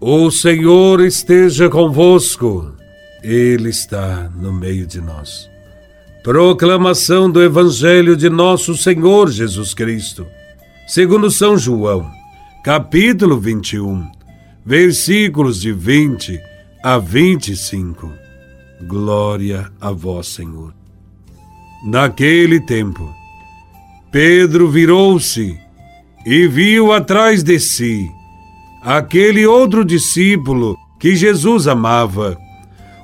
O Senhor esteja convosco, Ele está no meio de nós. Proclamação do Evangelho de Nosso Senhor Jesus Cristo, segundo São João, capítulo 21, versículos de 20 a 25. Glória a Vós, Senhor. Naquele tempo, Pedro virou-se e viu atrás de si aquele outro discípulo que Jesus amava,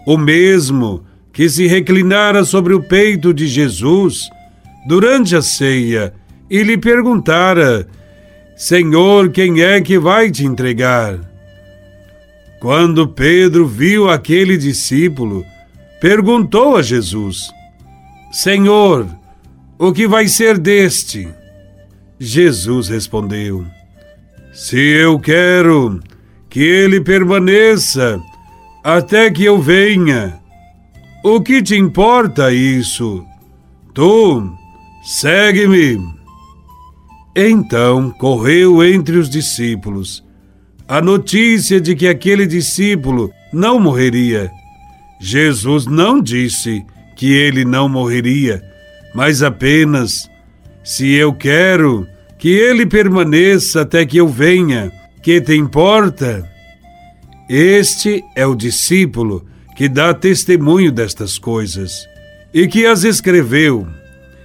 o mesmo que se reclinara sobre o peito de Jesus durante a ceia e lhe perguntara: Senhor, quem é que vai te entregar? Quando Pedro viu aquele discípulo, perguntou a Jesus: Senhor, o que vai ser deste? Jesus respondeu: se eu quero que ele permaneça até que eu venha, o que te importa isso? Tu, segue-me. Então correu entre os discípulos a notícia de que aquele discípulo não morreria. Jesus não disse que ele não morreria, mas apenas: se eu quero que ele permaneça até que eu venha. Que te importa? Este é o discípulo que dá testemunho destas coisas e que as escreveu,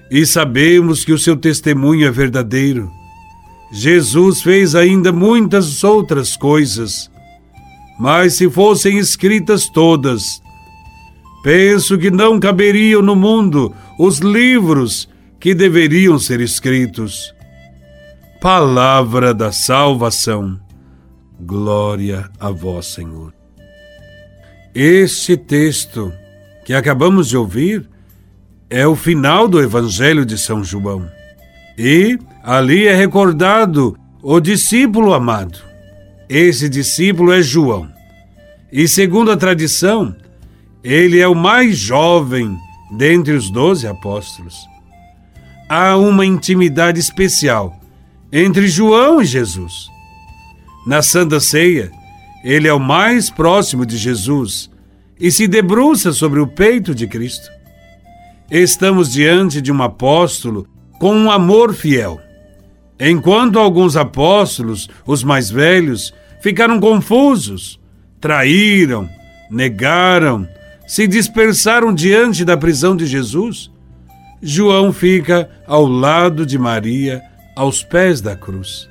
e sabemos que o seu testemunho é verdadeiro. Jesus fez ainda muitas outras coisas, mas se fossem escritas todas, penso que não caberiam no mundo os livros que deveriam ser escritos. Palavra da salvação. Glória a vós, Senhor. Este texto que acabamos de ouvir é o final do Evangelho de São João. E ali é recordado o discípulo amado. Esse discípulo é João. E segundo a tradição, ele é o mais jovem dentre os doze apóstolos. Há uma intimidade especial entre João e Jesus. Na Santa Ceia, ele é o mais próximo de Jesus e se debruça sobre o peito de Cristo. Estamos diante de um apóstolo com um amor fiel. Enquanto alguns apóstolos, os mais velhos, ficaram confusos, traíram, negaram, se dispersaram diante da prisão de Jesus, João fica ao lado de Maria aos pés da cruz.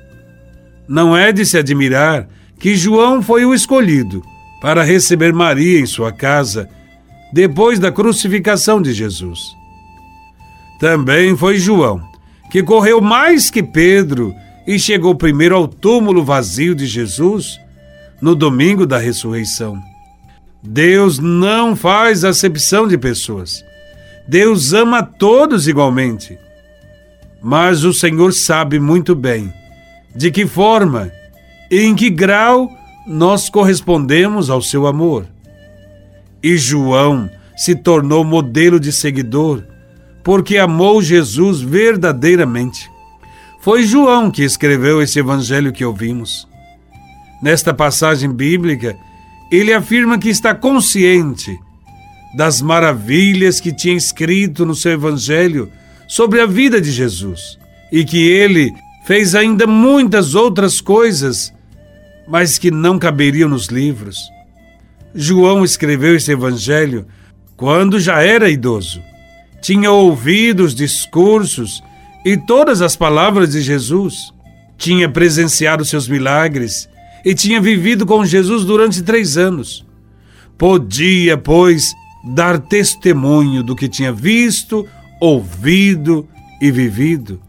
Não é de se admirar que João foi o escolhido para receber Maria em sua casa depois da crucificação de Jesus. Também foi João que correu mais que Pedro e chegou primeiro ao túmulo vazio de Jesus no domingo da ressurreição. Deus não faz acepção de pessoas. Deus ama todos igualmente. Mas o Senhor sabe muito bem de que forma e em que grau nós correspondemos ao seu amor. E João se tornou modelo de seguidor porque amou Jesus verdadeiramente. Foi João que escreveu esse evangelho que ouvimos. Nesta passagem bíblica, ele afirma que está consciente das maravilhas que tinha escrito no seu evangelho sobre a vida de Jesus e que ele fez ainda muitas outras coisas, mas que não caberiam nos livros. João escreveu esse evangelho quando já era idoso. Tinha ouvido os discursos e todas as palavras de Jesus. Tinha presenciado seus milagres e tinha vivido com Jesus durante três anos. Podia, pois, dar testemunho do que tinha visto, ouvido e vivido,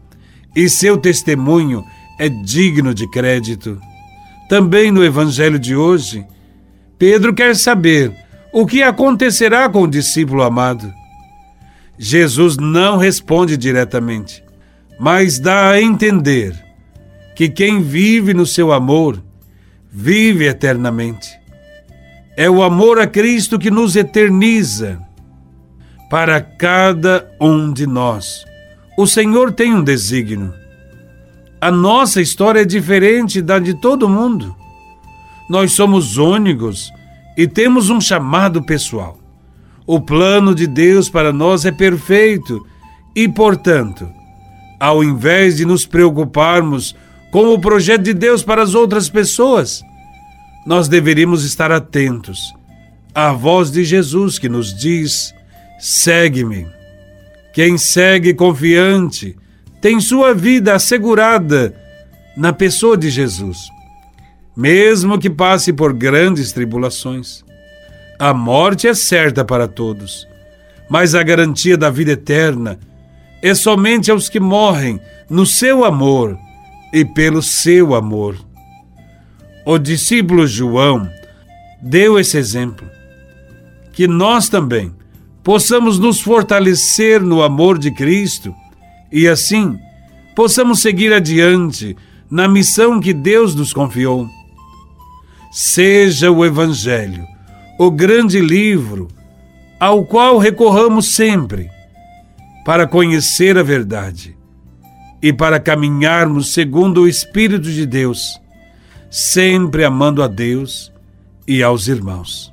e seu testemunho é digno de crédito. Também no Evangelho de hoje, Pedro quer saber o que acontecerá com o discípulo amado. Jesus não responde diretamente, mas dá a entender que quem vive no seu amor vive eternamente. É o amor a Cristo que nos eterniza para cada um de nós. O Senhor tem um desígnio. A nossa história é diferente da de todo mundo. Nós somos únicos e temos um chamado pessoal. O plano de Deus para nós é perfeito e, portanto, ao invés de nos preocuparmos com o projeto de Deus para as outras pessoas, nós deveríamos estar atentos à voz de Jesus que nos diz: segue-me. Quem segue confiante tem sua vida assegurada na pessoa de Jesus, mesmo que passe por grandes tribulações. A morte é certa para todos, mas a garantia da vida eterna é somente aos que morrem no seu amor e pelo seu amor. O discípulo João deu esse exemplo. Que nós também possamos nos fortalecer no amor de Cristo e assim possamos seguir adiante na missão que Deus nos confiou. Seja o Evangelho o grande livro ao qual recorramos sempre para conhecer a verdade e para caminharmos segundo o Espírito de Deus, sempre amando a Deus e aos irmãos.